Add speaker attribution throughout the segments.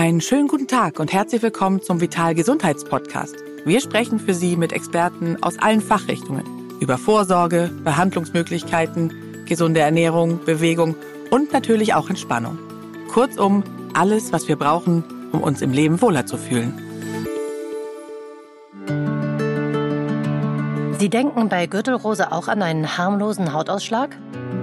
Speaker 1: Einen schönen guten Tag und herzlich willkommen zum Vital Gesundheitspodcast. Wir sprechen für Sie mit Experten aus allen Fachrichtungen über Vorsorge, Behandlungsmöglichkeiten, gesunde Ernährung, Bewegung und natürlich auch Entspannung. Kurzum, alles, was wir brauchen, um uns im Leben wohler zu fühlen.
Speaker 2: Sie denken bei Gürtelrose auch an einen harmlosen Hautausschlag?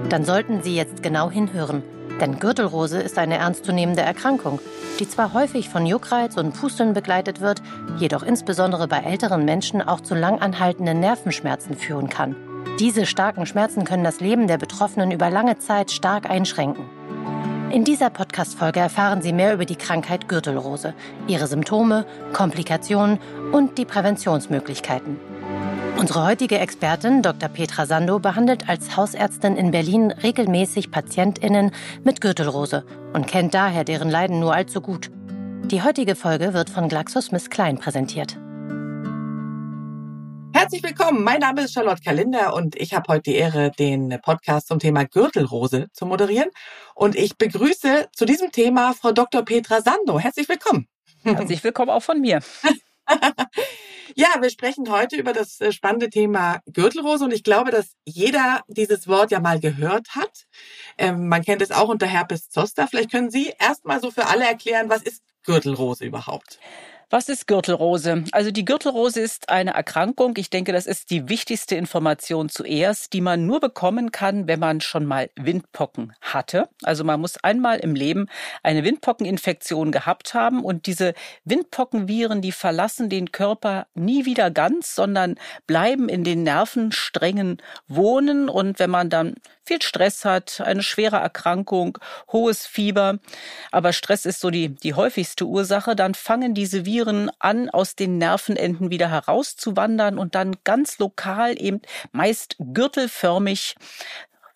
Speaker 2: Dann sollten Sie jetzt genau hinhören. Denn Gürtelrose ist eine ernstzunehmende Erkrankung, die zwar häufig von Juckreiz und Pusteln begleitet wird, jedoch insbesondere bei älteren Menschen auch zu langanhaltenden Nervenschmerzen führen kann. Diese starken Schmerzen können das Leben der Betroffenen über lange Zeit stark einschränken. In dieser Podcast-Folge erfahren Sie mehr über die Krankheit Gürtelrose, ihre Symptome, Komplikationen und die Präventionsmöglichkeiten. Unsere heutige Expertin, Dr. Petra Sando, behandelt als Hausärztin in Berlin regelmäßig PatientInnen mit Gürtelrose und kennt daher deren Leiden nur allzu gut. Die heutige Folge wird von GlaxoSmithKline präsentiert.
Speaker 1: Herzlich willkommen. Mein Name ist Charlotte Kalinder und ich habe heute die Ehre, den Podcast zum Thema Gürtelrose zu moderieren. Und ich begrüße zu diesem Thema Frau Dr. Petra Sando. Herzlich willkommen.
Speaker 3: Herzlich willkommen auch von mir.
Speaker 1: ja, wir sprechen heute über das äh, spannende Thema Gürtelrose und ich glaube, dass jeder dieses Wort ja mal gehört hat. Ähm, man kennt es auch unter Herpes zoster. Vielleicht können Sie erstmal so für alle erklären, was ist Gürtelrose überhaupt?
Speaker 3: Was ist Gürtelrose? Also die Gürtelrose ist eine Erkrankung. Ich denke, das ist die wichtigste Information zuerst, die man nur bekommen kann, wenn man schon mal Windpocken hatte. Also man muss einmal im Leben eine Windpockeninfektion gehabt haben und diese Windpockenviren, die verlassen den Körper nie wieder ganz, sondern bleiben in den Nervensträngen wohnen und wenn man dann viel Stress hat, eine schwere Erkrankung, hohes Fieber, aber Stress ist so die, die häufigste Ursache, dann fangen diese Viren an, aus den Nervenenden wieder herauszuwandern und dann ganz lokal eben meist gürtelförmig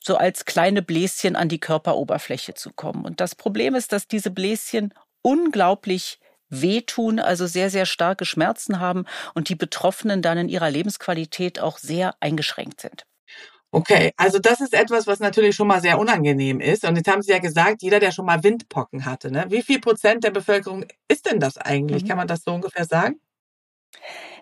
Speaker 3: so als kleine Bläschen an die Körperoberfläche zu kommen. Und das Problem ist, dass diese Bläschen unglaublich wehtun, also sehr, sehr starke Schmerzen haben und die Betroffenen dann in ihrer Lebensqualität auch sehr eingeschränkt sind.
Speaker 1: Okay, also das ist etwas, was natürlich schon mal sehr unangenehm ist. Und jetzt haben Sie ja gesagt, jeder, der schon mal Windpocken hatte, ne? Wie viel Prozent der Bevölkerung ist denn das eigentlich? Mhm. Kann man das so ungefähr sagen?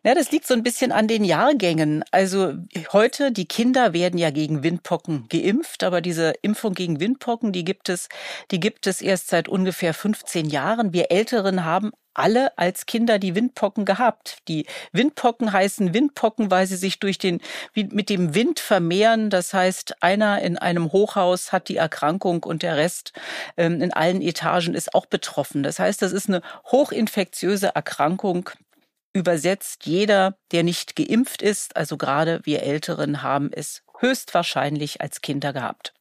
Speaker 3: Ja, das liegt so ein bisschen an den Jahrgängen. Also heute, die Kinder werden ja gegen Windpocken geimpft, aber diese Impfung gegen Windpocken, die gibt es, die gibt es erst seit ungefähr 15 Jahren. Wir Älteren haben alle als Kinder die Windpocken gehabt. Die Windpocken heißen Windpocken, weil sie sich durch den, mit dem Wind vermehren. Das heißt, einer in einem Hochhaus hat die Erkrankung und der Rest ähm, in allen Etagen ist auch betroffen. Das heißt, das ist eine hochinfektiöse Erkrankung, Übersetzt, jeder, der nicht geimpft ist, also gerade wir Älteren, haben es höchstwahrscheinlich als Kinder gehabt.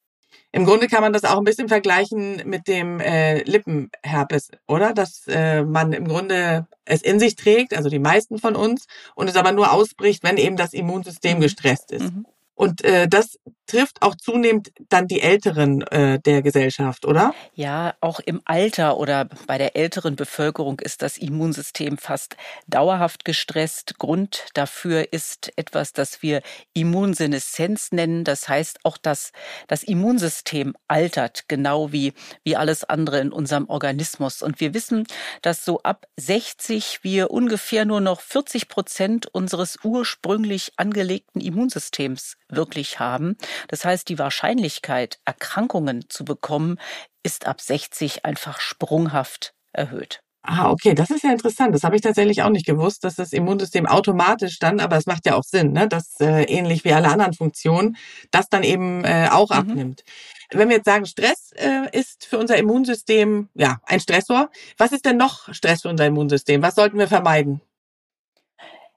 Speaker 1: Im Grunde kann man das auch ein bisschen vergleichen mit dem äh, Lippenherpes, oder? Dass äh, man im Grunde es in sich trägt, also die meisten von uns, und es aber nur ausbricht, wenn eben das Immunsystem mhm. gestresst ist. Mhm. Und äh, das trifft auch zunehmend dann die Älteren äh, der Gesellschaft, oder?
Speaker 3: Ja, auch im Alter oder bei der älteren Bevölkerung ist das Immunsystem fast dauerhaft gestresst. Grund dafür ist etwas, das wir Immunseneszenz nennen. Das heißt auch, dass das Immunsystem altert, genau wie, wie alles andere in unserem Organismus. Und wir wissen, dass so ab 60 wir ungefähr nur noch 40 Prozent unseres ursprünglich angelegten Immunsystems wirklich haben. Das heißt, die Wahrscheinlichkeit, Erkrankungen zu bekommen, ist ab 60 einfach sprunghaft erhöht.
Speaker 1: Ah, okay, das ist ja interessant. Das habe ich tatsächlich auch nicht gewusst, dass das Immunsystem automatisch dann, aber es macht ja auch Sinn, ne, dass äh, ähnlich wie alle anderen Funktionen, das dann eben äh, auch mhm. abnimmt. Wenn wir jetzt sagen, Stress äh, ist für unser Immunsystem ja ein Stressor, was ist denn noch Stress für unser Immunsystem? Was sollten wir vermeiden?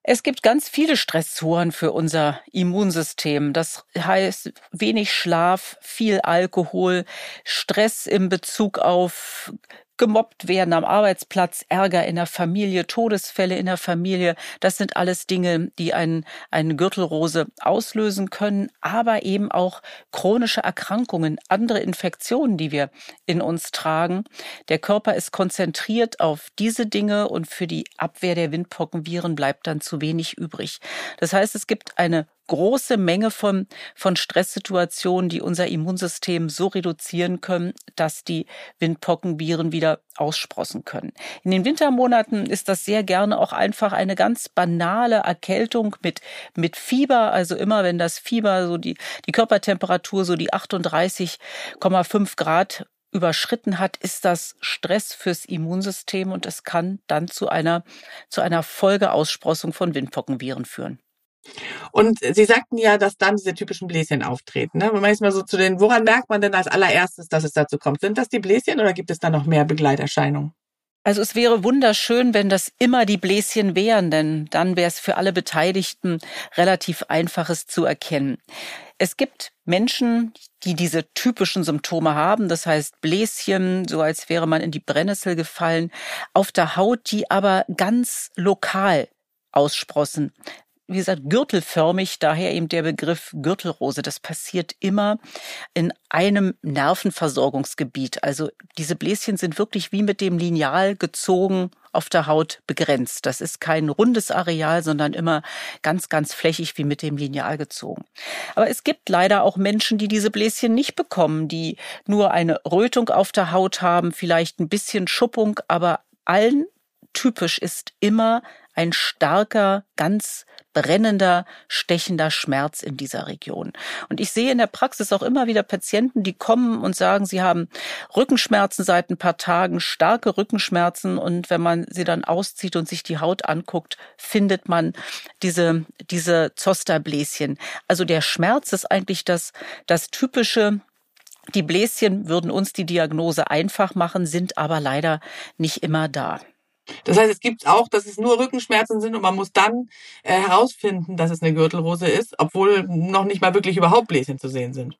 Speaker 3: Es gibt ganz viele Stressoren für unser Immunsystem. Das heißt wenig Schlaf, viel Alkohol, Stress im Bezug auf gemobbt werden am Arbeitsplatz, Ärger in der Familie, Todesfälle in der Familie. Das sind alles Dinge, die einen, eine Gürtelrose auslösen können, aber eben auch chronische Erkrankungen, andere Infektionen, die wir in uns tragen. Der Körper ist konzentriert auf diese Dinge und für die Abwehr der Windpockenviren bleibt dann zu wenig übrig. Das heißt, es gibt eine große Menge von, von Stresssituationen, die unser Immunsystem so reduzieren können, dass die Windpockenviren wieder aussprossen können. In den Wintermonaten ist das sehr gerne auch einfach eine ganz banale Erkältung mit, mit Fieber. Also immer wenn das Fieber so die, die Körpertemperatur so die 38,5 Grad überschritten hat, ist das Stress fürs Immunsystem und es kann dann zu einer, zu einer Folgeaussprossung von Windpockenviren führen.
Speaker 1: Und Sie sagten ja, dass dann diese typischen Bläschen auftreten. Ne? Wenn so zu den, woran merkt man denn als allererstes, dass es dazu kommt? Sind das die Bläschen oder gibt es da noch mehr Begleiterscheinungen?
Speaker 3: Also es wäre wunderschön, wenn das immer die Bläschen wären, denn dann wäre es für alle Beteiligten relativ einfaches zu erkennen. Es gibt Menschen, die diese typischen Symptome haben, das heißt Bläschen, so als wäre man in die Brennnessel gefallen, auf der Haut, die aber ganz lokal aussprossen wie gesagt, gürtelförmig, daher eben der Begriff Gürtelrose. Das passiert immer in einem Nervenversorgungsgebiet. Also diese Bläschen sind wirklich wie mit dem Lineal gezogen auf der Haut begrenzt. Das ist kein rundes Areal, sondern immer ganz, ganz flächig wie mit dem Lineal gezogen. Aber es gibt leider auch Menschen, die diese Bläschen nicht bekommen, die nur eine Rötung auf der Haut haben, vielleicht ein bisschen Schuppung, aber allen typisch ist immer ein starker, ganz brennender, stechender Schmerz in dieser Region. Und ich sehe in der Praxis auch immer wieder Patienten, die kommen und sagen, sie haben Rückenschmerzen seit ein paar Tagen, starke Rückenschmerzen. Und wenn man sie dann auszieht und sich die Haut anguckt, findet man diese, diese Zosterbläschen. Also der Schmerz ist eigentlich das, das typische die Bläschen würden uns die Diagnose einfach machen, sind aber leider nicht immer da.
Speaker 1: Das heißt, es gibt auch, dass es nur Rückenschmerzen sind und man muss dann äh, herausfinden, dass es eine Gürtelrose ist, obwohl noch nicht mal wirklich überhaupt Bläschen zu sehen sind.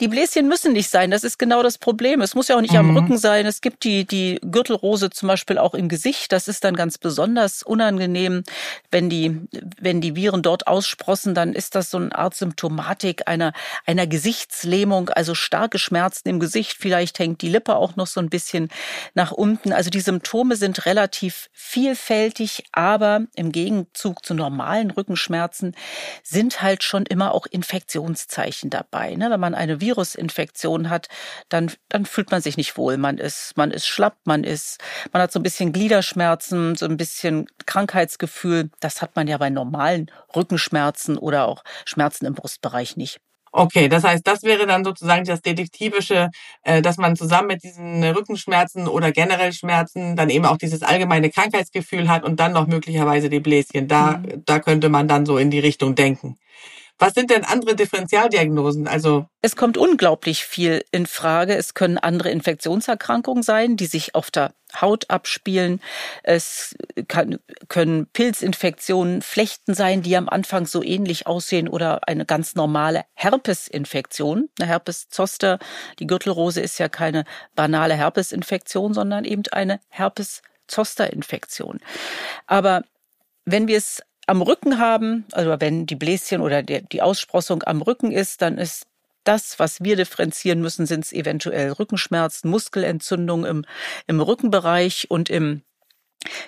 Speaker 3: Die Bläschen müssen nicht sein, das ist genau das Problem. Es muss ja auch nicht mhm. am Rücken sein. Es gibt die, die Gürtelrose zum Beispiel auch im Gesicht. Das ist dann ganz besonders unangenehm. Wenn die, wenn die Viren dort aussprossen, dann ist das so eine Art Symptomatik einer, einer Gesichtslähmung, also starke Schmerzen im Gesicht. Vielleicht hängt die Lippe auch noch so ein bisschen nach unten. Also die Symptome sind relativ relativ vielfältig, aber im Gegenzug zu normalen Rückenschmerzen sind halt schon immer auch Infektionszeichen dabei. Ne? Wenn man eine Virusinfektion hat, dann, dann fühlt man sich nicht wohl. Man ist, man ist schlapp, man ist, man hat so ein bisschen Gliederschmerzen, so ein bisschen Krankheitsgefühl. Das hat man ja bei normalen Rückenschmerzen oder auch Schmerzen im Brustbereich nicht.
Speaker 1: Okay, das heißt, das wäre dann sozusagen das Detektivische, äh, dass man zusammen mit diesen Rückenschmerzen oder generell Schmerzen dann eben auch dieses allgemeine Krankheitsgefühl hat und dann noch möglicherweise die Bläschen. Da, mhm. da könnte man dann so in die Richtung denken. Was sind denn andere Differentialdiagnosen? Also
Speaker 3: es kommt unglaublich viel in Frage. Es können andere Infektionserkrankungen sein, die sich auf der Haut abspielen. Es kann, können Pilzinfektionen, Flechten sein, die am Anfang so ähnlich aussehen oder eine ganz normale Herpesinfektion. Eine Herpeszoster, die Gürtelrose ist ja keine banale Herpesinfektion, sondern eben eine Herpes-Zoster-Infektion. Aber wenn wir es am Rücken haben, also wenn die Bläschen oder der, die Aussprossung am Rücken ist, dann ist das, was wir differenzieren müssen, sind es eventuell Rückenschmerzen, Muskelentzündungen im, im Rückenbereich und im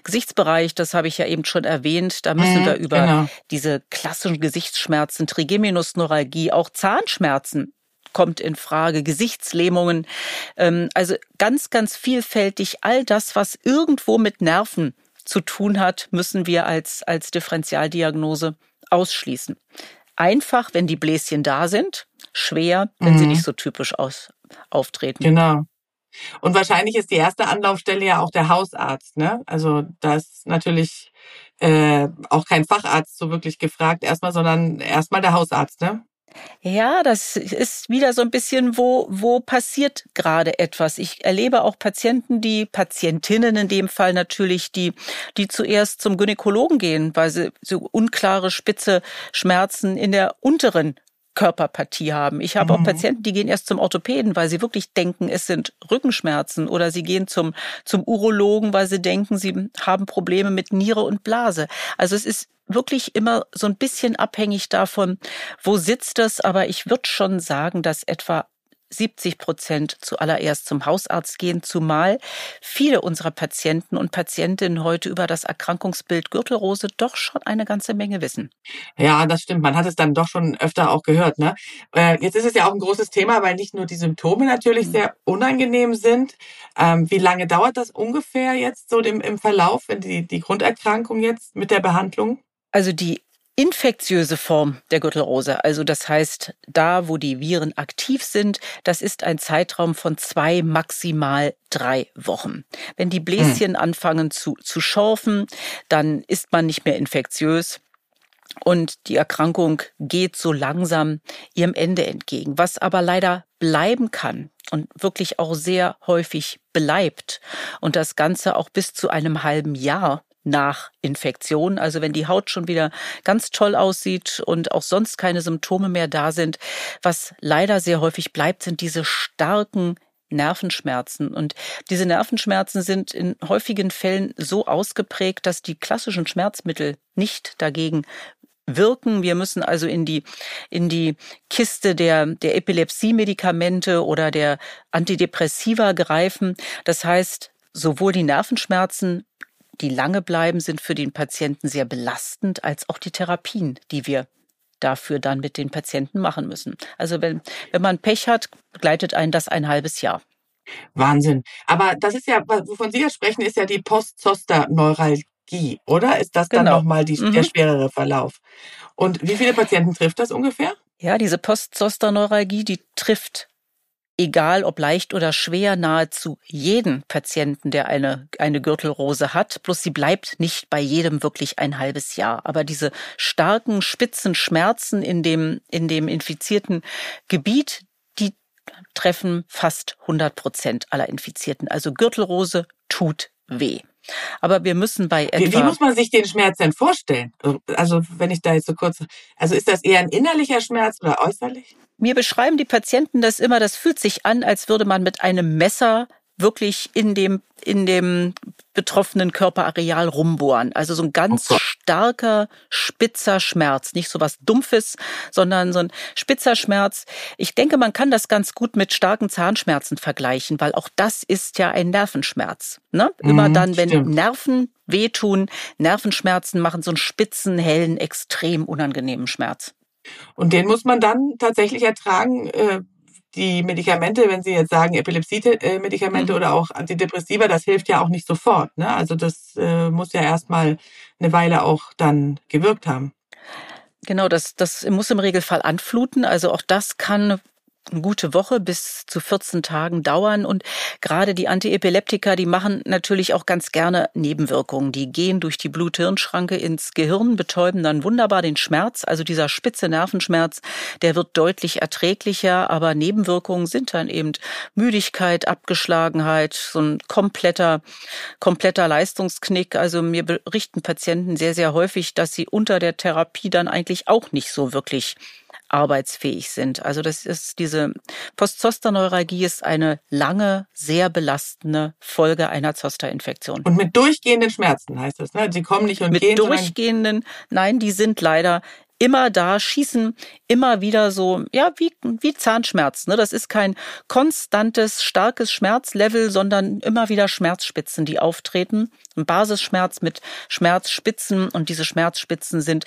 Speaker 3: Gesichtsbereich, das habe ich ja eben schon erwähnt, da müssen mhm, wir über genau. diese klassischen Gesichtsschmerzen, Trigeminusneuralgie, auch Zahnschmerzen kommt in Frage, Gesichtslähmungen, ähm, also ganz, ganz vielfältig all das, was irgendwo mit Nerven zu tun hat, müssen wir als, als Differentialdiagnose ausschließen. Einfach, wenn die Bläschen da sind, schwer, wenn mhm. sie nicht so typisch aus, auftreten.
Speaker 1: Genau. Und wahrscheinlich ist die erste Anlaufstelle ja auch der Hausarzt, ne? Also da ist natürlich äh, auch kein Facharzt so wirklich gefragt erstmal, sondern erstmal der Hausarzt, ne?
Speaker 3: Ja, das ist wieder so ein bisschen, wo, wo passiert gerade etwas. Ich erlebe auch Patienten, die, Patientinnen in dem Fall natürlich, die, die zuerst zum Gynäkologen gehen, weil sie so unklare spitze Schmerzen in der unteren Körperpartie haben. Ich habe mhm. auch Patienten, die gehen erst zum Orthopäden, weil sie wirklich denken, es sind Rückenschmerzen oder sie gehen zum, zum Urologen, weil sie denken, sie haben Probleme mit Niere und Blase. Also es ist wirklich immer so ein bisschen abhängig davon, wo sitzt es, aber ich würde schon sagen, dass etwa 70 Prozent zuallererst zum Hausarzt gehen, zumal viele unserer Patienten und Patientinnen heute über das Erkrankungsbild Gürtelrose doch schon eine ganze Menge wissen.
Speaker 1: Ja, das stimmt. Man hat es dann doch schon öfter auch gehört. Ne? Äh, jetzt ist es ja auch ein großes Thema, weil nicht nur die Symptome natürlich mhm. sehr unangenehm sind. Ähm, wie lange dauert das ungefähr jetzt so im, im Verlauf, wenn die, die Grunderkrankung jetzt mit der Behandlung?
Speaker 3: Also die infektiöse Form der Gürtelrose, also das heißt, da, wo die Viren aktiv sind, das ist ein Zeitraum von zwei, maximal drei Wochen. Wenn die Bläschen hm. anfangen zu, zu schorfen, dann ist man nicht mehr infektiös. Und die Erkrankung geht so langsam ihrem Ende entgegen. Was aber leider bleiben kann und wirklich auch sehr häufig bleibt und das Ganze auch bis zu einem halben Jahr nach Infektion. Also wenn die Haut schon wieder ganz toll aussieht und auch sonst keine Symptome mehr da sind. Was leider sehr häufig bleibt, sind diese starken Nervenschmerzen. Und diese Nervenschmerzen sind in häufigen Fällen so ausgeprägt, dass die klassischen Schmerzmittel nicht dagegen wirken. Wir müssen also in die, in die Kiste der, der Epilepsie-Medikamente oder der Antidepressiva greifen. Das heißt, sowohl die Nervenschmerzen die lange bleiben, sind für den Patienten sehr belastend, als auch die Therapien, die wir dafür dann mit den Patienten machen müssen. Also wenn, wenn man Pech hat, begleitet einen das ein halbes Jahr.
Speaker 1: Wahnsinn. Aber das ist ja, wovon Sie ja sprechen, ist ja die Post-Zoster-Neuralgie, oder? Ist das dann genau. nochmal die, mhm. der schwerere Verlauf? Und wie viele Patienten trifft das ungefähr?
Speaker 3: Ja, diese Post-Zoster-Neuralgie, die trifft egal ob leicht oder schwer, nahezu jeden Patienten, der eine, eine Gürtelrose hat. Bloß sie bleibt nicht bei jedem wirklich ein halbes Jahr. Aber diese starken, spitzen Schmerzen in dem, in dem infizierten Gebiet, die treffen fast 100 Prozent aller Infizierten. Also Gürtelrose tut weh. Aber wir müssen bei etwa.
Speaker 1: Wie, wie, muss man sich den Schmerz denn vorstellen? Also, wenn ich da jetzt so kurz. Also, ist das eher ein innerlicher Schmerz oder äußerlich?
Speaker 3: Mir beschreiben die Patienten das immer, das fühlt sich an, als würde man mit einem Messer wirklich in dem, in dem betroffenen Körperareal rumbohren. Also so ein ganz oh starker, spitzer Schmerz. Nicht so was Dumpfes, sondern so ein spitzer Schmerz. Ich denke, man kann das ganz gut mit starken Zahnschmerzen vergleichen, weil auch das ist ja ein Nervenschmerz. Ne? Immer mhm, dann, wenn stimmt. Nerven wehtun, Nervenschmerzen machen so einen spitzen, hellen, extrem unangenehmen Schmerz.
Speaker 1: Und den muss man dann tatsächlich ertragen. Die Medikamente, wenn Sie jetzt sagen Epilepsie-Medikamente mhm. oder auch Antidepressiva, das hilft ja auch nicht sofort. Ne? Also das äh, muss ja erstmal eine Weile auch dann gewirkt haben.
Speaker 3: Genau, das, das muss im Regelfall anfluten. Also auch das kann eine gute Woche bis zu 14 Tagen dauern. Und gerade die Antiepileptika, die machen natürlich auch ganz gerne Nebenwirkungen. Die gehen durch die Blut-Hirn-Schranke ins Gehirn, betäuben dann wunderbar den Schmerz. Also dieser spitze Nervenschmerz, der wird deutlich erträglicher. Aber Nebenwirkungen sind dann eben Müdigkeit, Abgeschlagenheit, so ein kompletter, kompletter Leistungsknick. Also mir berichten Patienten sehr, sehr häufig, dass sie unter der Therapie dann eigentlich auch nicht so wirklich arbeitsfähig sind. Also das ist diese Postzosterneuralgie ist eine lange, sehr belastende Folge einer Zosterinfektion.
Speaker 1: Und mit durchgehenden Schmerzen heißt das, ne? Sie kommen nicht und
Speaker 3: mit
Speaker 1: gehen.
Speaker 3: Mit durchgehenden, nein, die sind leider immer da, schießen immer wieder so, ja, wie, wie Zahnschmerz. Ne? Das ist kein konstantes, starkes Schmerzlevel, sondern immer wieder Schmerzspitzen, die auftreten. Ein Basisschmerz mit Schmerzspitzen und diese Schmerzspitzen sind,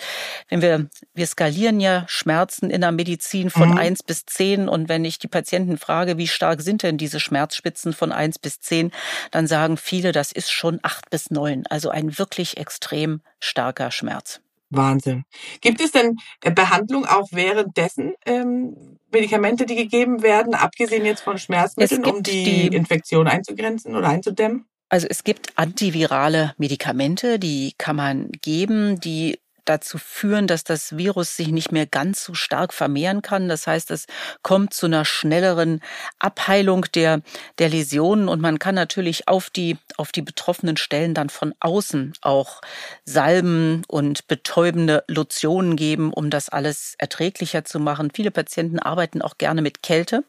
Speaker 3: wenn wir, wir skalieren ja Schmerzen in der Medizin von mhm. eins bis zehn und wenn ich die Patienten frage, wie stark sind denn diese Schmerzspitzen von eins bis zehn, dann sagen viele, das ist schon acht bis neun. Also ein wirklich extrem starker Schmerz.
Speaker 1: Wahnsinn. Gibt es denn äh, Behandlung auch währenddessen ähm, Medikamente, die gegeben werden, abgesehen jetzt von Schmerzmitteln, um die, die Infektion einzugrenzen oder einzudämmen?
Speaker 3: Also es gibt antivirale Medikamente, die kann man geben, die dazu führen, dass das Virus sich nicht mehr ganz so stark vermehren kann. Das heißt, es kommt zu einer schnelleren Abheilung der, der Läsionen und man kann natürlich auf die, auf die betroffenen Stellen dann von außen auch Salben und betäubende Lotionen geben, um das alles erträglicher zu machen. Viele Patienten arbeiten auch gerne mit Kälte.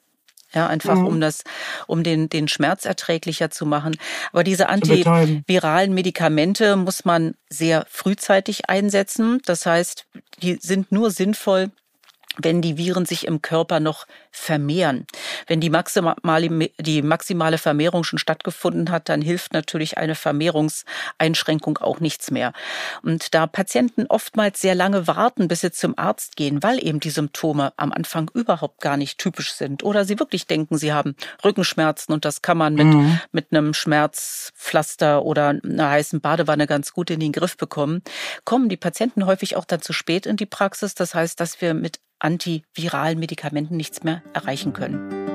Speaker 3: Ja, einfach mhm. um das, um den, den Schmerz erträglicher zu machen. Aber diese antiviralen Medikamente muss man sehr frühzeitig einsetzen. Das heißt, die sind nur sinnvoll, wenn die Viren sich im Körper noch vermehren. Wenn die maximale, die maximale Vermehrung schon stattgefunden hat, dann hilft natürlich eine Vermehrungseinschränkung auch nichts mehr. Und da Patienten oftmals sehr lange warten, bis sie zum Arzt gehen, weil eben die Symptome am Anfang überhaupt gar nicht typisch sind oder sie wirklich denken, sie haben Rückenschmerzen und das kann man mit, mhm. mit einem Schmerzpflaster oder einer heißen Badewanne ganz gut in den Griff bekommen, kommen die Patienten häufig auch dann zu spät in die Praxis. Das heißt, dass wir mit antiviralen Medikamenten nichts mehr erreichen können.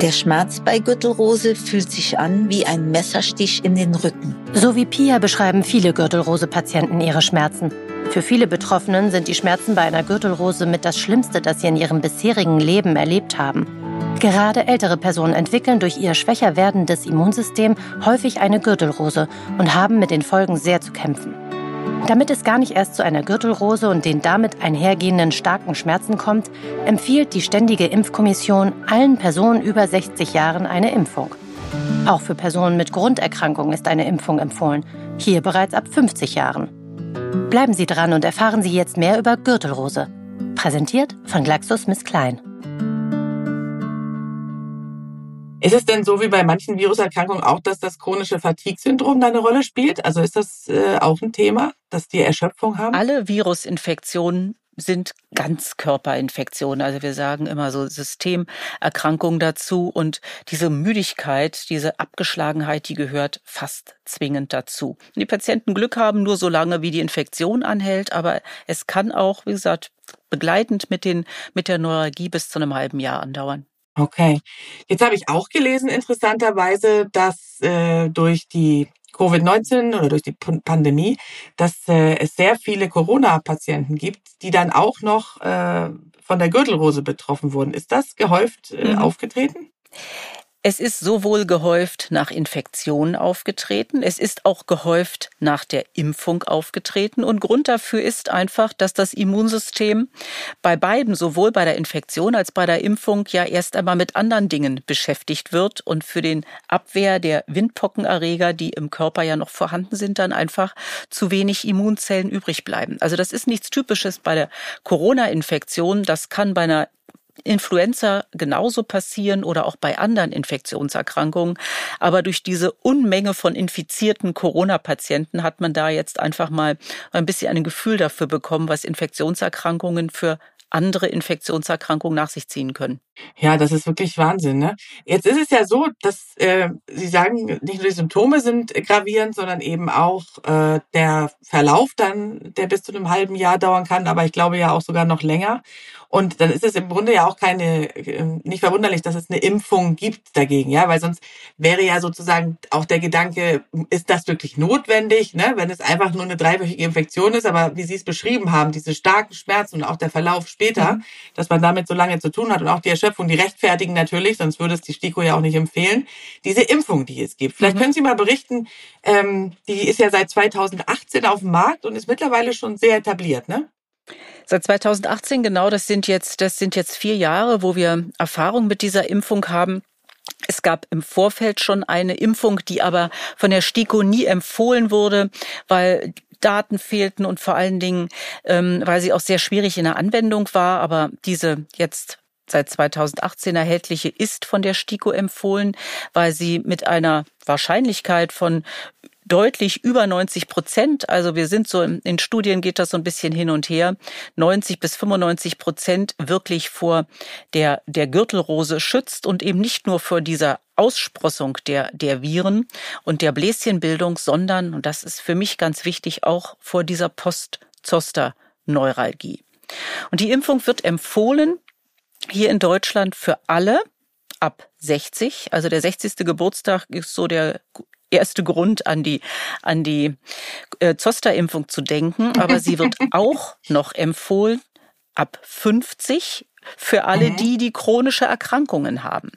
Speaker 4: Der Schmerz bei Gürtelrose fühlt sich an wie ein Messerstich in den Rücken.
Speaker 2: So wie Pia beschreiben viele Gürtelrose-Patienten ihre Schmerzen. Für viele Betroffenen sind die Schmerzen bei einer Gürtelrose mit das Schlimmste, das sie in ihrem bisherigen Leben erlebt haben. Gerade ältere Personen entwickeln durch ihr schwächer werdendes Immunsystem häufig eine Gürtelrose und haben mit den Folgen sehr zu kämpfen. Damit es gar nicht erst zu einer Gürtelrose und den damit einhergehenden starken Schmerzen kommt, empfiehlt die Ständige Impfkommission allen Personen über 60 Jahren eine Impfung. Auch für Personen mit Grunderkrankungen ist eine Impfung empfohlen, hier bereits ab 50 Jahren. Bleiben Sie dran und erfahren Sie jetzt mehr über Gürtelrose. Präsentiert von GlaxoSmithKline.
Speaker 1: Ist es denn so wie bei manchen Viruserkrankungen auch, dass das chronische Fatigue-Syndrom da eine Rolle spielt? Also ist das äh, auch ein Thema, dass die Erschöpfung haben?
Speaker 3: Alle Virusinfektionen sind Ganzkörperinfektionen. Also wir sagen immer so Systemerkrankungen dazu und diese Müdigkeit, diese Abgeschlagenheit, die gehört fast zwingend dazu. Und die Patienten Glück haben nur so lange, wie die Infektion anhält, aber es kann auch, wie gesagt, begleitend mit den, mit der Neuralgie bis zu einem halben Jahr andauern.
Speaker 1: Okay. Jetzt habe ich auch gelesen, interessanterweise, dass äh, durch die Covid-19 oder durch die Pandemie, dass äh, es sehr viele Corona-Patienten gibt, die dann auch noch äh, von der Gürtelrose betroffen wurden. Ist das gehäuft äh, mhm. aufgetreten?
Speaker 3: Es ist sowohl gehäuft nach Infektionen aufgetreten, es ist auch gehäuft nach der Impfung aufgetreten. Und Grund dafür ist einfach, dass das Immunsystem bei beiden, sowohl bei der Infektion als bei der Impfung, ja erst einmal mit anderen Dingen beschäftigt wird und für den Abwehr der Windpockenerreger, die im Körper ja noch vorhanden sind, dann einfach zu wenig Immunzellen übrig bleiben. Also das ist nichts Typisches bei der Corona-Infektion. Das kann bei einer Influenza genauso passieren oder auch bei anderen Infektionserkrankungen. Aber durch diese Unmenge von infizierten Corona-Patienten hat man da jetzt einfach mal ein bisschen ein Gefühl dafür bekommen, was Infektionserkrankungen für andere Infektionserkrankungen nach sich ziehen können.
Speaker 1: Ja, das ist wirklich Wahnsinn. Ne? Jetzt ist es ja so, dass äh, Sie sagen, nicht nur die Symptome sind gravierend, sondern eben auch äh, der Verlauf dann, der bis zu einem halben Jahr dauern kann, aber ich glaube ja auch sogar noch länger. Und dann ist es im Grunde ja auch keine, ähm, nicht verwunderlich, dass es eine Impfung gibt dagegen, ja, weil sonst wäre ja sozusagen auch der Gedanke, ist das wirklich notwendig, ne, wenn es einfach nur eine dreiwöchige Infektion ist, aber wie Sie es beschrieben haben, diese starken Schmerzen und auch der Verlauf später, mhm. dass man damit so lange zu tun hat und auch die Erschöpfung, die rechtfertigen natürlich, sonst würde es die STIKO ja auch nicht empfehlen, diese Impfung, die es gibt. Vielleicht mhm. können Sie mal berichten, ähm, die ist ja seit 2018 auf dem Markt und ist mittlerweile schon sehr etabliert, ne?
Speaker 3: Seit 2018 genau, das sind jetzt, das sind jetzt vier Jahre, wo wir Erfahrung mit dieser Impfung haben. Es gab im Vorfeld schon eine Impfung, die aber von der STIKO nie empfohlen wurde, weil Daten fehlten und vor allen Dingen, ähm, weil sie auch sehr schwierig in der Anwendung war. Aber diese jetzt seit 2018 erhältliche ist von der STIKO empfohlen, weil sie mit einer Wahrscheinlichkeit von deutlich über 90 Prozent. Also wir sind so in, Studien geht das so ein bisschen hin und her. 90 bis 95 Prozent wirklich vor der, der Gürtelrose schützt und eben nicht nur vor dieser Aussprossung der, der Viren und der Bläschenbildung, sondern, und das ist für mich ganz wichtig, auch vor dieser Post-Zoster-Neuralgie. Und die Impfung wird empfohlen hier in Deutschland für alle ab 60. Also der 60. Geburtstag ist so der erste Grund, an die, an die äh, Zoster-Impfung zu denken. Aber sie wird auch noch empfohlen ab 50 für alle mhm. die, die chronische Erkrankungen haben.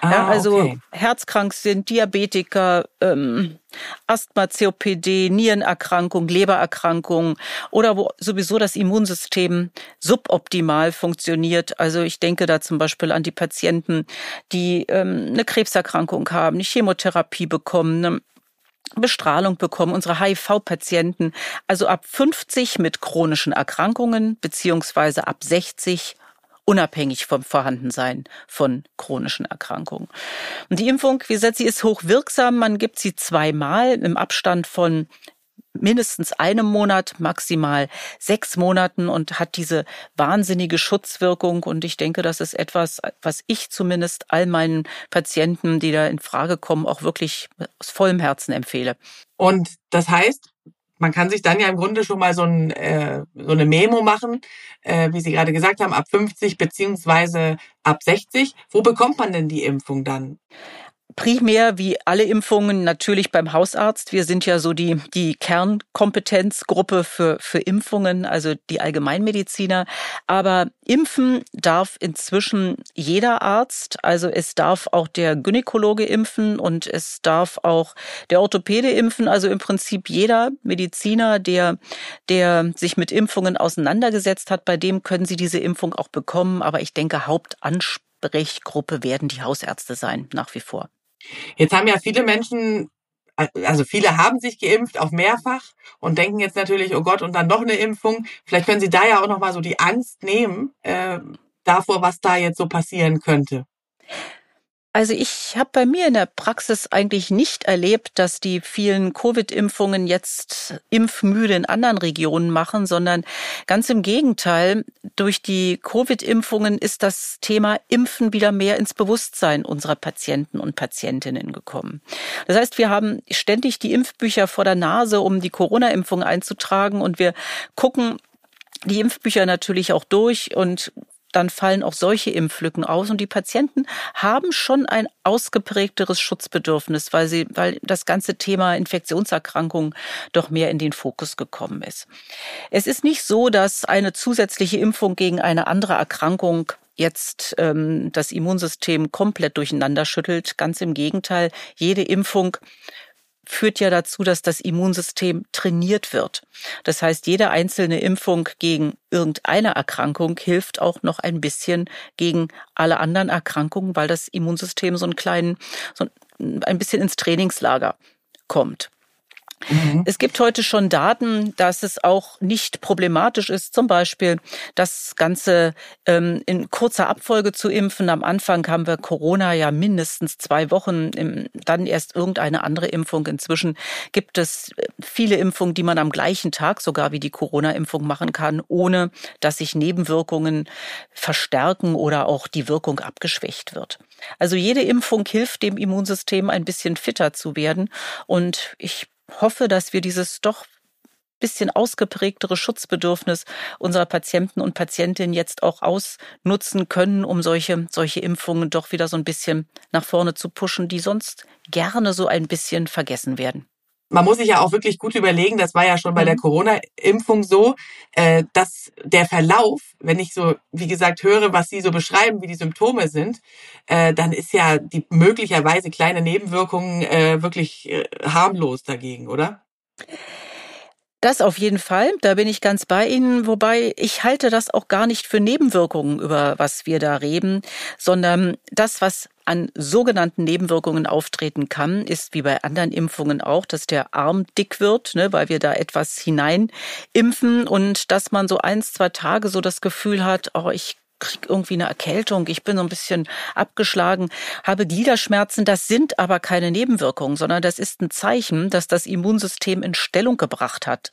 Speaker 3: Ah, ja, also okay. herzkrank sind, Diabetiker, ähm, Asthma, COPD, Nierenerkrankung, Lebererkrankung oder wo sowieso das Immunsystem suboptimal funktioniert. Also ich denke da zum Beispiel an die Patienten, die ähm, eine Krebserkrankung haben, eine Chemotherapie bekommen, eine Bestrahlung bekommen, unsere HIV-Patienten, also ab 50 mit chronischen Erkrankungen beziehungsweise ab 60 unabhängig vom Vorhandensein von chronischen Erkrankungen. Und die Impfung, wie gesagt, sie ist hochwirksam. Man gibt sie zweimal im Abstand von mindestens einem Monat, maximal sechs Monaten und hat diese wahnsinnige Schutzwirkung. Und ich denke, das ist etwas, was ich zumindest all meinen Patienten, die da in Frage kommen, auch wirklich aus vollem Herzen empfehle.
Speaker 1: Und das heißt, man kann sich dann ja im Grunde schon mal so, ein, äh, so eine Memo machen, äh, wie Sie gerade gesagt haben, ab 50 beziehungsweise ab 60. Wo bekommt man denn die Impfung dann?
Speaker 3: Primär wie alle Impfungen natürlich beim Hausarzt. Wir sind ja so die, die Kernkompetenzgruppe für, für Impfungen, also die Allgemeinmediziner. Aber impfen darf inzwischen jeder Arzt. Also es darf auch der Gynäkologe impfen und es darf auch der Orthopäde impfen. Also im Prinzip jeder Mediziner, der, der sich mit Impfungen auseinandergesetzt hat, bei dem können Sie diese Impfung auch bekommen. Aber ich denke, Hauptansprechgruppe werden die Hausärzte sein, nach wie vor.
Speaker 1: Jetzt haben ja viele Menschen, also viele haben sich geimpft, auch mehrfach und denken jetzt natürlich, oh Gott, und dann noch eine Impfung. Vielleicht können Sie da ja auch noch mal so die Angst nehmen äh, davor, was da jetzt so passieren könnte.
Speaker 3: Also ich habe bei mir in der Praxis eigentlich nicht erlebt, dass die vielen Covid-Impfungen jetzt impfmüde in anderen Regionen machen, sondern ganz im Gegenteil. Durch die Covid-Impfungen ist das Thema Impfen wieder mehr ins Bewusstsein unserer Patienten und Patientinnen gekommen. Das heißt, wir haben ständig die Impfbücher vor der Nase, um die Corona-Impfung einzutragen und wir gucken die Impfbücher natürlich auch durch und dann fallen auch solche Impflücken aus und die Patienten haben schon ein ausgeprägteres Schutzbedürfnis, weil sie, weil das ganze Thema Infektionserkrankungen doch mehr in den Fokus gekommen ist. Es ist nicht so, dass eine zusätzliche Impfung gegen eine andere Erkrankung jetzt ähm, das Immunsystem komplett durcheinander schüttelt. Ganz im Gegenteil, jede Impfung führt ja dazu, dass das Immunsystem trainiert wird. Das heißt, jede einzelne Impfung gegen irgendeine Erkrankung hilft auch noch ein bisschen gegen alle anderen Erkrankungen, weil das Immunsystem so einen kleinen, so ein bisschen ins Trainingslager kommt. Mhm. Es gibt heute schon Daten, dass es auch nicht problematisch ist, zum Beispiel das Ganze ähm, in kurzer Abfolge zu impfen. Am Anfang haben wir Corona ja mindestens zwei Wochen, dann erst irgendeine andere Impfung. Inzwischen gibt es äh, viele Impfungen, die man am gleichen Tag sogar wie die Corona-Impfung machen kann, ohne dass sich Nebenwirkungen verstärken oder auch die Wirkung abgeschwächt wird. Also jede Impfung hilft dem Immunsystem ein bisschen fitter zu werden. Und ich hoffe, dass wir dieses doch bisschen ausgeprägtere Schutzbedürfnis unserer Patienten und Patientinnen jetzt auch ausnutzen können, um solche, solche Impfungen doch wieder so ein bisschen nach vorne zu pushen, die sonst gerne so ein bisschen vergessen werden
Speaker 1: man muss sich ja auch wirklich gut überlegen, das war ja schon bei der mhm. Corona-Impfung so, äh, dass der Verlauf, wenn ich so, wie gesagt, höre, was Sie so beschreiben, wie die Symptome sind, äh, dann ist ja die möglicherweise kleine Nebenwirkungen äh, wirklich harmlos dagegen, oder?
Speaker 3: Das auf jeden Fall, da bin ich ganz bei Ihnen, wobei ich halte das auch gar nicht für Nebenwirkungen, über was wir da reden, sondern das, was an sogenannten Nebenwirkungen auftreten kann, ist wie bei anderen Impfungen auch, dass der Arm dick wird, ne, weil wir da etwas hineinimpfen und dass man so eins, zwei Tage so das Gefühl hat, oh, ich krieg irgendwie eine Erkältung, ich bin so ein bisschen abgeschlagen, habe Gliederschmerzen. Das sind aber keine Nebenwirkungen, sondern das ist ein Zeichen, dass das Immunsystem in Stellung gebracht hat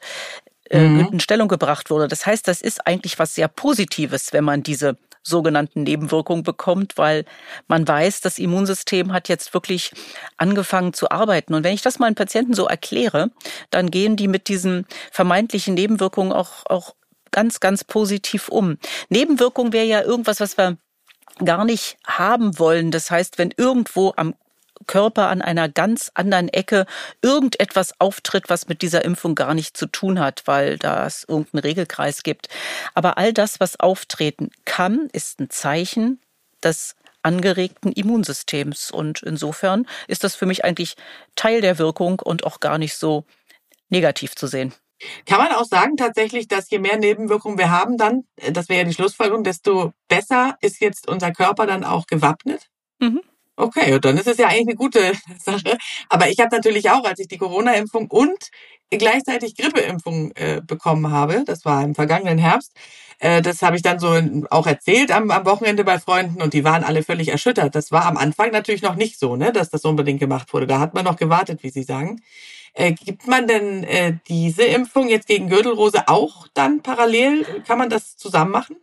Speaker 3: äh, mhm. in Stellung gebracht wurde. Das heißt, das ist eigentlich was sehr Positives, wenn man diese sogenannten Nebenwirkungen bekommt, weil man weiß, das Immunsystem hat jetzt wirklich angefangen zu arbeiten. Und wenn ich das meinen Patienten so erkläre, dann gehen die mit diesen vermeintlichen Nebenwirkungen auch, auch ganz, ganz positiv um. Nebenwirkung wäre ja irgendwas, was wir gar nicht haben wollen. Das heißt, wenn irgendwo am Körper an einer ganz anderen Ecke irgendetwas auftritt, was mit dieser Impfung gar nicht zu tun hat, weil da es irgendeinen Regelkreis gibt. Aber all das, was auftreten kann, ist ein Zeichen des angeregten Immunsystems. Und insofern ist das für mich eigentlich Teil der Wirkung und auch gar nicht so negativ zu sehen.
Speaker 1: Kann man auch sagen tatsächlich, dass je mehr Nebenwirkungen wir haben, dann, äh, das wäre ja die Schlussfolgerung, desto besser ist jetzt unser Körper dann auch gewappnet?
Speaker 3: Mhm.
Speaker 1: Okay, dann ist es ja eigentlich eine gute Sache. Aber ich habe natürlich auch, als ich die Corona-Impfung und gleichzeitig Grippeimpfung äh, bekommen habe, das war im vergangenen Herbst, äh, das habe ich dann so auch erzählt am, am Wochenende bei Freunden und die waren alle völlig erschüttert. Das war am Anfang natürlich noch nicht so, ne, dass das unbedingt gemacht wurde. Da hat man noch gewartet, wie Sie sagen. Äh, gibt man denn äh, diese Impfung jetzt gegen Gürtelrose auch dann parallel? Kann man das zusammen machen?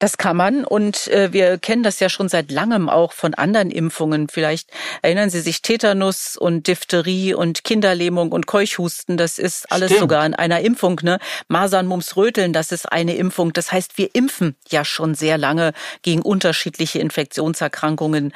Speaker 3: Das kann man und äh, wir kennen das ja schon seit langem auch von anderen Impfungen. Vielleicht erinnern Sie sich Tetanus und Diphtherie und Kinderlähmung und Keuchhusten. Das ist alles Stimmt. sogar in einer Impfung. Ne? Masern, Mumps, Röteln, das ist eine Impfung. Das heißt, wir impfen ja schon sehr lange gegen unterschiedliche Infektionserkrankungen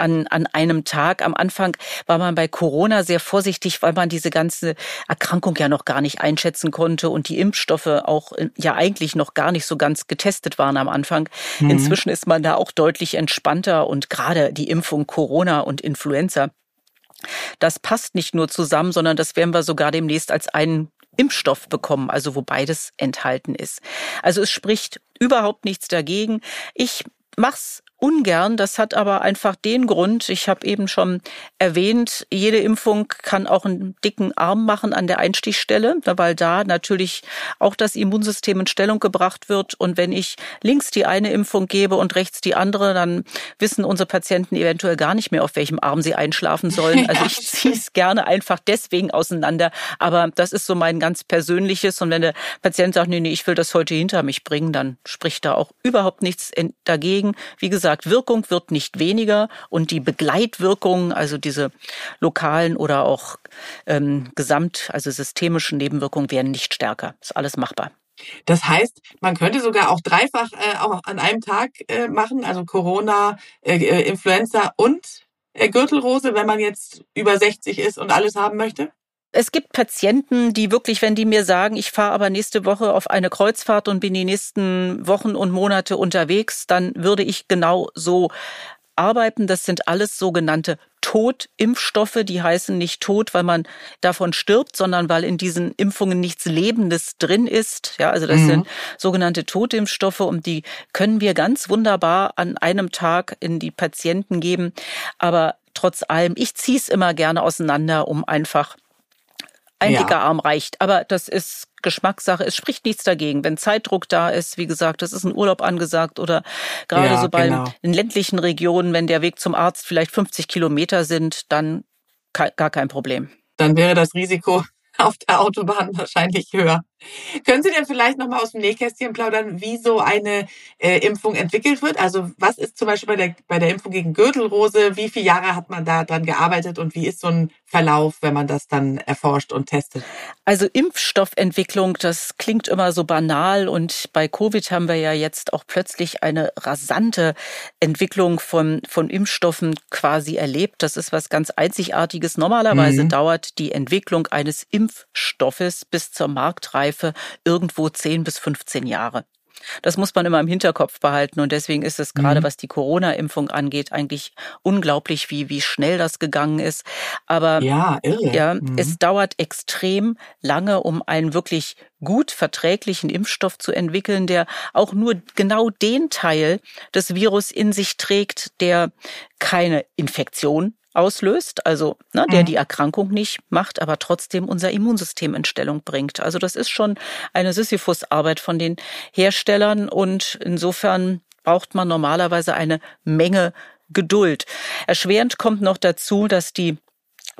Speaker 3: an, an einem Tag. Am Anfang war man bei Corona sehr vorsichtig, weil man diese ganze Erkrankung ja noch gar nicht einschätzen konnte und die Impfstoffe auch äh, ja eigentlich noch gar nicht so ganz getestet waren am Anfang. Mhm. Inzwischen ist man da auch deutlich entspannter und gerade die Impfung Corona und Influenza das passt nicht nur zusammen, sondern das werden wir sogar demnächst als einen Impfstoff bekommen, also wo beides enthalten ist. Also es spricht überhaupt nichts dagegen. Ich mach's ungern. Das hat aber einfach den Grund, ich habe eben schon erwähnt, jede Impfung kann auch einen dicken Arm machen an der Einstichstelle, weil da natürlich auch das Immunsystem in Stellung gebracht wird. Und wenn ich links die eine Impfung gebe und rechts die andere, dann wissen unsere Patienten eventuell gar nicht mehr, auf welchem Arm sie einschlafen sollen. Also ich ziehe es gerne einfach deswegen auseinander. Aber das ist so mein ganz persönliches. Und wenn der Patient sagt, nee, nee, ich will das heute hinter mich bringen, dann spricht da auch überhaupt nichts dagegen. Wie gesagt, gesagt, Wirkung wird nicht weniger und die Begleitwirkungen, also diese lokalen oder auch ähm, gesamt, also systemischen Nebenwirkungen werden nicht stärker. Ist alles machbar.
Speaker 1: Das heißt, man könnte sogar auch dreifach äh, auch an einem Tag äh, machen, also Corona, äh, äh Influenza und äh, Gürtelrose, wenn man jetzt über 60 ist und alles haben möchte?
Speaker 3: Es gibt Patienten, die wirklich, wenn die mir sagen, ich fahre aber nächste Woche auf eine Kreuzfahrt und bin die nächsten Wochen und Monate unterwegs, dann würde ich genau so arbeiten. Das sind alles sogenannte Totimpfstoffe. Die heißen nicht tot, weil man davon stirbt, sondern weil in diesen Impfungen nichts Lebendes drin ist. Ja, also das mhm. sind sogenannte Totimpfstoffe und die können wir ganz wunderbar an einem Tag in die Patienten geben. Aber trotz allem, ich ziehe es immer gerne auseinander, um einfach ein ja. dicker Arm reicht. Aber das ist Geschmackssache. Es spricht nichts dagegen. Wenn Zeitdruck da ist, wie gesagt, das ist ein Urlaub angesagt oder gerade ja, so bei genau. in ländlichen Regionen, wenn der Weg zum Arzt vielleicht 50 Kilometer sind, dann gar kein Problem.
Speaker 1: Dann wäre das Risiko auf der Autobahn wahrscheinlich höher. Können Sie denn vielleicht nochmal aus dem Nähkästchen plaudern, wie so eine äh, Impfung entwickelt wird? Also was ist zum Beispiel bei der, bei der Impfung gegen Gürtelrose, wie viele Jahre hat man da dran gearbeitet und wie ist so ein Verlauf, wenn man das dann erforscht und testet?
Speaker 3: Also Impfstoffentwicklung, das klingt immer so banal und bei Covid haben wir ja jetzt auch plötzlich eine rasante Entwicklung von, von Impfstoffen quasi erlebt. Das ist was ganz Einzigartiges. Normalerweise mhm. dauert die Entwicklung eines Impfstoffes bis zur Marktreife Reife irgendwo 10 bis 15 Jahre. Das muss man immer im Hinterkopf behalten und deswegen ist es gerade, mhm. was die Corona-Impfung angeht, eigentlich unglaublich, wie, wie schnell das gegangen ist. Aber ja, irre. ja mhm. es dauert extrem lange, um einen wirklich gut verträglichen Impfstoff zu entwickeln, der auch nur genau den Teil des Virus in sich trägt, der keine Infektion auslöst, also ne, der mhm. die Erkrankung nicht macht, aber trotzdem unser Immunsystem in Stellung bringt. Also das ist schon eine Sisyphus-Arbeit von den Herstellern und insofern braucht man normalerweise eine Menge Geduld. Erschwerend kommt noch dazu, dass die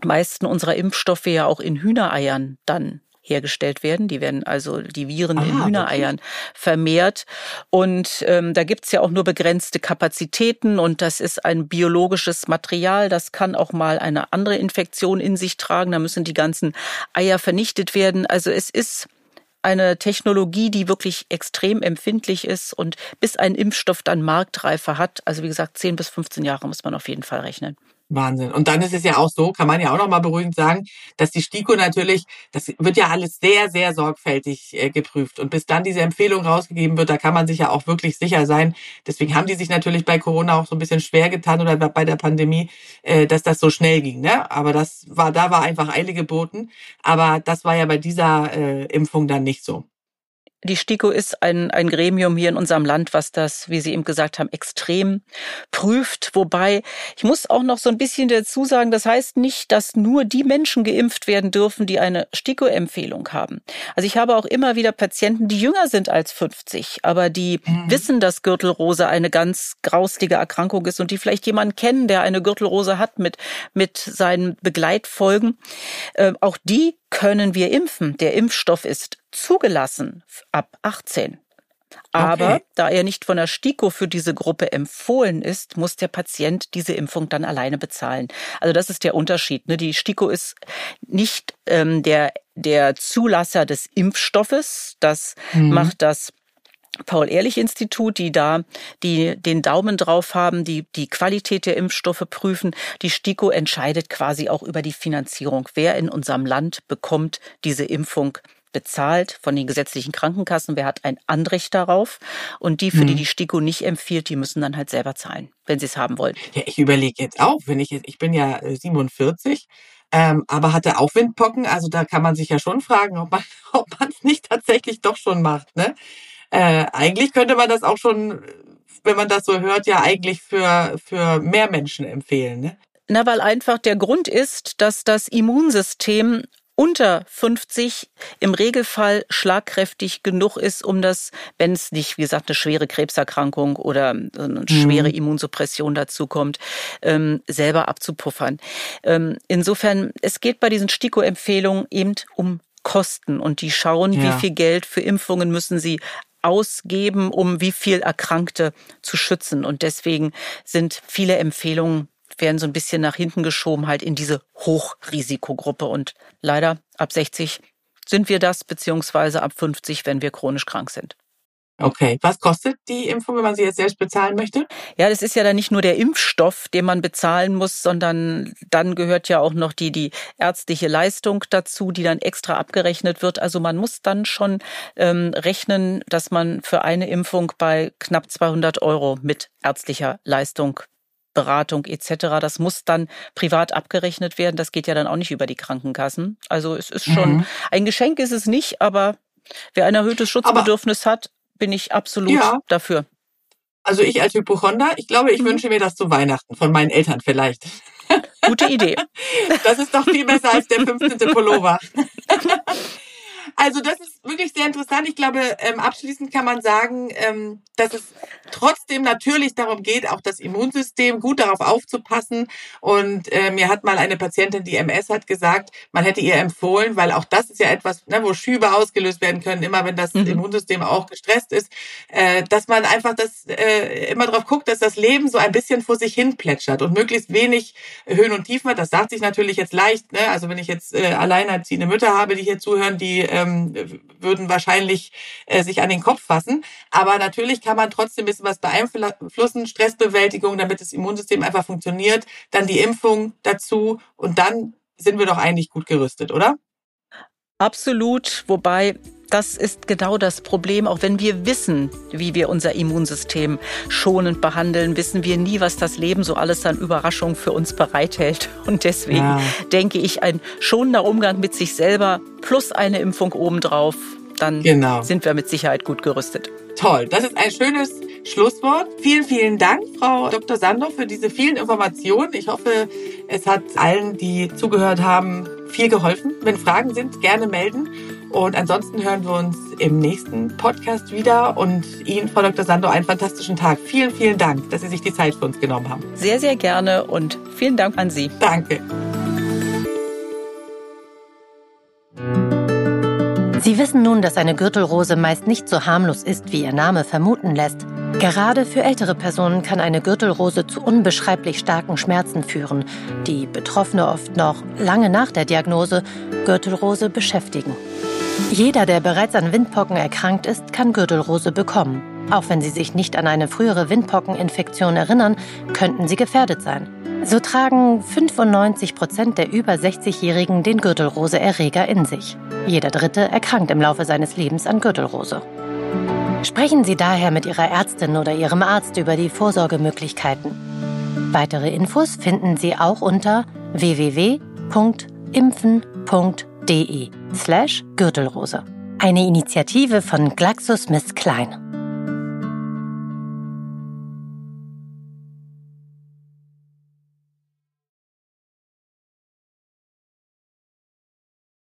Speaker 3: meisten unserer Impfstoffe ja auch in Hühnereiern dann hergestellt werden. Die werden also die Viren ah, in Hühnereiern wirklich? vermehrt. Und ähm, da gibt's ja auch nur begrenzte Kapazitäten und das ist ein biologisches Material. Das kann auch mal eine andere Infektion in sich tragen. Da müssen die ganzen Eier vernichtet werden. Also es ist eine Technologie, die wirklich extrem empfindlich ist und bis ein Impfstoff dann Marktreife hat, also wie gesagt, 10 bis 15 Jahre muss man auf jeden Fall rechnen.
Speaker 1: Wahnsinn. Und dann ist es ja auch so, kann man ja auch noch mal beruhigend sagen, dass die STIKO natürlich, das wird ja alles sehr, sehr sorgfältig äh, geprüft. Und bis dann diese Empfehlung rausgegeben wird, da kann man sich ja auch wirklich sicher sein. Deswegen haben die sich natürlich bei Corona auch so ein bisschen schwer getan oder bei der Pandemie, äh, dass das so schnell ging. Ne? Aber das war, da war einfach Eile geboten. Aber das war ja bei dieser äh, Impfung dann nicht so.
Speaker 3: Die STIKO ist ein, ein Gremium hier in unserem Land, was das, wie Sie eben gesagt haben, extrem prüft. Wobei, ich muss auch noch so ein bisschen dazu sagen, das heißt nicht, dass nur die Menschen geimpft werden dürfen, die eine STIKO-Empfehlung haben. Also ich habe auch immer wieder Patienten, die jünger sind als 50, aber die mhm. wissen, dass Gürtelrose eine ganz grauslige Erkrankung ist und die vielleicht jemanden kennen, der eine Gürtelrose hat mit, mit seinen Begleitfolgen. Äh, auch die können wir impfen. Der Impfstoff ist zugelassen ab 18. Aber okay. da er nicht von der STIKO für diese Gruppe empfohlen ist, muss der Patient diese Impfung dann alleine bezahlen. Also das ist der Unterschied. Ne? Die STIKO ist nicht ähm, der, der Zulasser des Impfstoffes. Das mhm. macht das Paul-Ehrlich-Institut, die da die den Daumen drauf haben, die die Qualität der Impfstoffe prüfen. Die STIKO entscheidet quasi auch über die Finanzierung. Wer in unserem Land bekommt diese Impfung bezahlt von den gesetzlichen Krankenkassen, wer hat ein Anrecht darauf. Und die, für die mhm. die STIKO nicht empfiehlt, die müssen dann halt selber zahlen, wenn sie es haben wollen.
Speaker 1: Ja, ich überlege jetzt auch, wenn ich jetzt, ich bin ja 47, äh, ähm, aber hatte auch Windpocken, also da kann man sich ja schon fragen, ob man ob man es nicht tatsächlich doch schon macht. Ne? Äh, eigentlich könnte man das auch schon, wenn man das so hört, ja eigentlich für, für mehr Menschen empfehlen. Ne?
Speaker 3: Na, weil einfach der Grund ist, dass das Immunsystem unter 50 im Regelfall schlagkräftig genug ist, um das, wenn es nicht, wie gesagt, eine schwere Krebserkrankung oder eine schwere mhm. Immunsuppression dazu kommt, ähm, selber abzupuffern. Ähm, insofern, es geht bei diesen STIKO-Empfehlungen eben um Kosten und die schauen, ja. wie viel Geld für Impfungen müssen sie ausgeben, um wie viel Erkrankte zu schützen. Und deswegen sind viele Empfehlungen werden so ein bisschen nach hinten geschoben, halt in diese Hochrisikogruppe. Und leider ab 60 sind wir das, beziehungsweise ab 50, wenn wir chronisch krank sind.
Speaker 1: Okay, was kostet die Impfung, wenn man sie jetzt selbst bezahlen möchte?
Speaker 3: Ja, das ist ja dann nicht nur der Impfstoff, den man bezahlen muss, sondern dann gehört ja auch noch die, die ärztliche Leistung dazu, die dann extra abgerechnet wird. Also man muss dann schon ähm, rechnen, dass man für eine Impfung bei knapp 200 Euro mit ärztlicher Leistung Beratung etc. Das muss dann privat abgerechnet werden. Das geht ja dann auch nicht über die Krankenkassen. Also es ist schon mhm. ein Geschenk ist es nicht, aber wer ein erhöhtes Schutzbedürfnis aber hat, bin ich absolut ja. dafür.
Speaker 1: Also ich als Hypochonder, ich glaube, ich mhm. wünsche mir das zu Weihnachten von meinen Eltern vielleicht.
Speaker 3: Gute Idee.
Speaker 1: Das ist doch viel besser als der 15. Pullover. Also das ist wirklich sehr interessant. Ich glaube, ähm, abschließend kann man sagen, ähm, dass es trotzdem natürlich darum geht, auch das Immunsystem gut darauf aufzupassen. Und äh, mir hat mal eine Patientin, die MS hat, gesagt, man hätte ihr empfohlen, weil auch das ist ja etwas, ne, wo Schübe ausgelöst werden können, immer wenn das mhm. Immunsystem auch gestresst ist, äh, dass man einfach das äh, immer darauf guckt, dass das Leben so ein bisschen vor sich hin plätschert und möglichst wenig Höhen und Tiefen hat. Das sagt sich natürlich jetzt leicht. Ne? Also wenn ich jetzt äh, alleinerziehende Mütter habe, die hier zuhören, die ähm, würden wahrscheinlich äh, sich an den Kopf fassen. Aber natürlich kann man trotzdem ein bisschen was beeinflussen, Stressbewältigung, damit das Immunsystem einfach funktioniert, dann die Impfung dazu und dann sind wir doch eigentlich gut gerüstet, oder?
Speaker 3: Absolut, wobei das ist genau das Problem. Auch wenn wir wissen, wie wir unser Immunsystem schonend behandeln, wissen wir nie, was das Leben so alles an Überraschungen für uns bereithält. Und deswegen ja. denke ich, ein schonender Umgang mit sich selber plus eine Impfung obendrauf, dann genau. sind wir mit Sicherheit gut gerüstet.
Speaker 1: Toll, das ist ein schönes Schlusswort. Vielen, vielen Dank, Frau Dr. Sandorf, für diese vielen Informationen. Ich hoffe, es hat allen, die zugehört haben, viel geholfen. Wenn Fragen sind, gerne melden. Und ansonsten hören wir uns im nächsten Podcast wieder und Ihnen, Frau Dr. Sando, einen fantastischen Tag. Vielen, vielen Dank, dass Sie sich die Zeit für uns genommen haben.
Speaker 3: Sehr, sehr gerne und vielen Dank an Sie.
Speaker 1: Danke.
Speaker 2: Sie wissen nun, dass eine Gürtelrose meist nicht so harmlos ist, wie ihr Name vermuten lässt. Gerade für ältere Personen kann eine Gürtelrose zu unbeschreiblich starken Schmerzen führen, die Betroffene oft noch lange nach der Diagnose Gürtelrose beschäftigen. Jeder, der bereits an Windpocken erkrankt ist, kann Gürtelrose bekommen. Auch wenn Sie sich nicht an eine frühere Windpockeninfektion erinnern, könnten Sie gefährdet sein. So tragen 95 Prozent der über 60-Jährigen den Gürtelrose-Erreger in sich. Jeder Dritte erkrankt im Laufe seines Lebens an Gürtelrose. Sprechen Sie daher mit Ihrer Ärztin oder Ihrem Arzt über die Vorsorgemöglichkeiten. Weitere Infos finden Sie auch unter www.impfen.de slash Gürtelrose. Eine Initiative von GlaxoSmithKline.